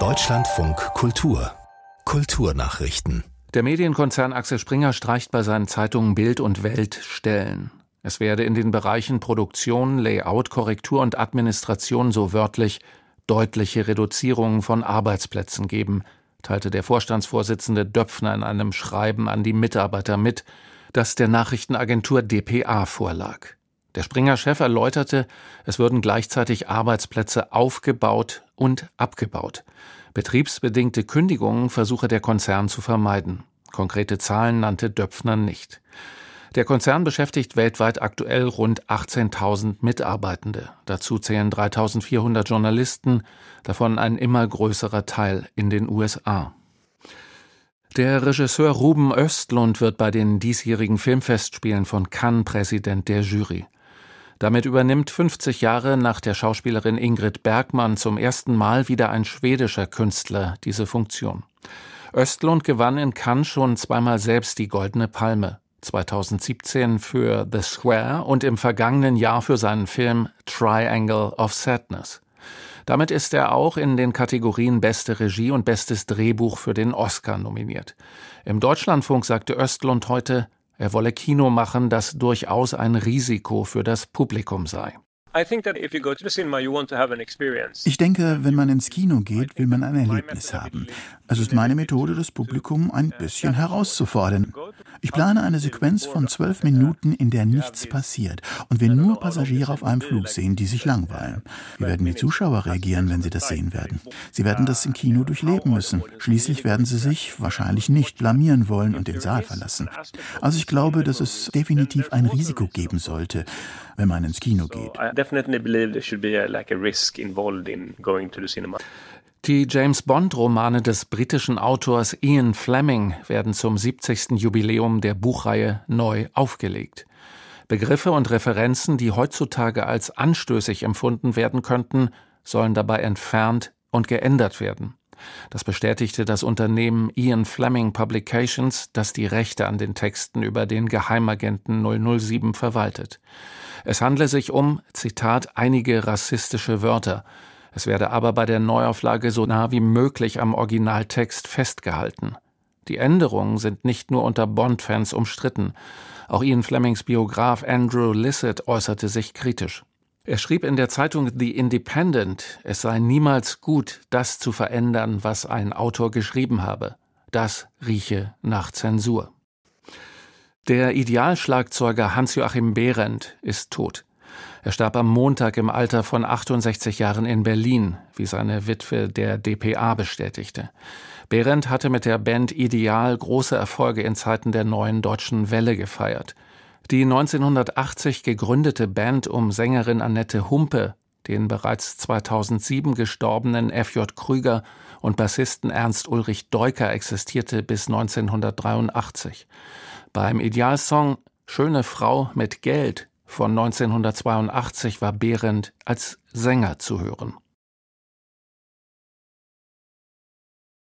Deutschlandfunk Kultur Kulturnachrichten der Medienkonzern Axel Springer streicht bei seinen Zeitungen Bild und Welt Stellen. Es werde in den Bereichen Produktion, Layout, Korrektur und Administration so wörtlich deutliche Reduzierungen von Arbeitsplätzen geben, teilte der Vorstandsvorsitzende Döpfner in einem Schreiben an die Mitarbeiter mit, das der Nachrichtenagentur dpa vorlag. Der Springer-Chef erläuterte, es würden gleichzeitig Arbeitsplätze aufgebaut und abgebaut. Betriebsbedingte Kündigungen versuche der Konzern zu vermeiden. Konkrete Zahlen nannte Döpfner nicht. Der Konzern beschäftigt weltweit aktuell rund 18.000 Mitarbeitende. Dazu zählen 3.400 Journalisten, davon ein immer größerer Teil in den USA. Der Regisseur Ruben Östlund wird bei den diesjährigen Filmfestspielen von Cannes Präsident der Jury. Damit übernimmt 50 Jahre nach der Schauspielerin Ingrid Bergmann zum ersten Mal wieder ein schwedischer Künstler diese Funktion. Östlund gewann in Cannes schon zweimal selbst die Goldene Palme. 2017 für The Square und im vergangenen Jahr für seinen Film Triangle of Sadness. Damit ist er auch in den Kategorien Beste Regie und Bestes Drehbuch für den Oscar nominiert. Im Deutschlandfunk sagte Östlund heute, er wolle Kino machen, das durchaus ein Risiko für das Publikum sei. Ich denke, wenn man ins Kino geht, will man ein Erlebnis haben. Es ist meine Methode, das Publikum ein bisschen herauszufordern. Ich plane eine Sequenz von zwölf Minuten, in der nichts passiert und wir nur Passagiere auf einem Flug sehen, die sich langweilen. Wie werden die Zuschauer reagieren, wenn sie das sehen werden? Sie werden das im Kino durchleben müssen. Schließlich werden sie sich wahrscheinlich nicht blamieren wollen und den Saal verlassen. Also ich glaube, dass es definitiv ein Risiko geben sollte, wenn man ins Kino geht Die James Bond-Romane des britischen Autors Ian Fleming werden zum 70. Jubiläum der Buchreihe neu aufgelegt. Begriffe und Referenzen, die heutzutage als anstößig empfunden werden könnten, sollen dabei entfernt und geändert werden. Das bestätigte das Unternehmen Ian Fleming Publications, das die Rechte an den Texten über den Geheimagenten 007 verwaltet. Es handle sich um, Zitat, einige rassistische Wörter. Es werde aber bei der Neuauflage so nah wie möglich am Originaltext festgehalten. Die Änderungen sind nicht nur unter Bond-Fans umstritten. Auch Ian Flemings Biograf Andrew Lissett äußerte sich kritisch. Er schrieb in der Zeitung The Independent, es sei niemals gut, das zu verändern, was ein Autor geschrieben habe. Das rieche nach Zensur. Der Idealschlagzeuger Hans-Joachim Behrendt ist tot. Er starb am Montag im Alter von 68 Jahren in Berlin, wie seine Witwe der dpa bestätigte. Behrendt hatte mit der Band Ideal große Erfolge in Zeiten der neuen deutschen Welle gefeiert. Die 1980 gegründete Band um Sängerin Annette Humpe, den bereits 2007 gestorbenen F.J. Krüger und Bassisten Ernst Ulrich Deuker existierte bis 1983. Beim Idealsong Schöne Frau mit Geld von 1982 war Behrendt als Sänger zu hören.